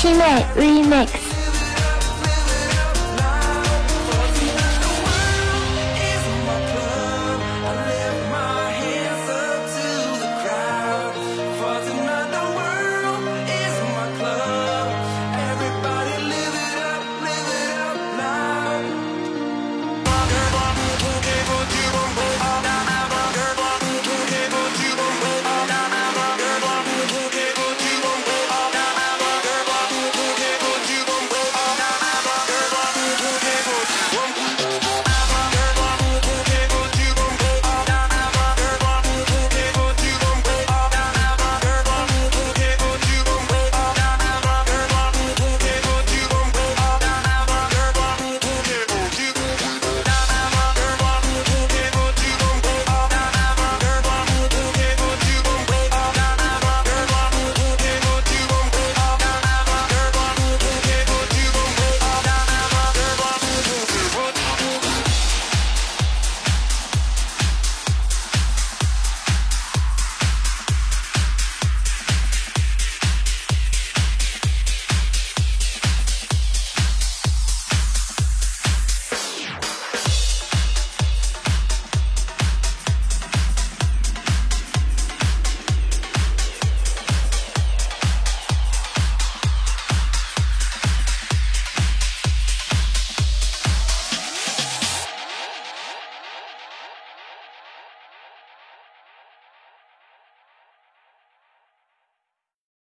Shimei Remix。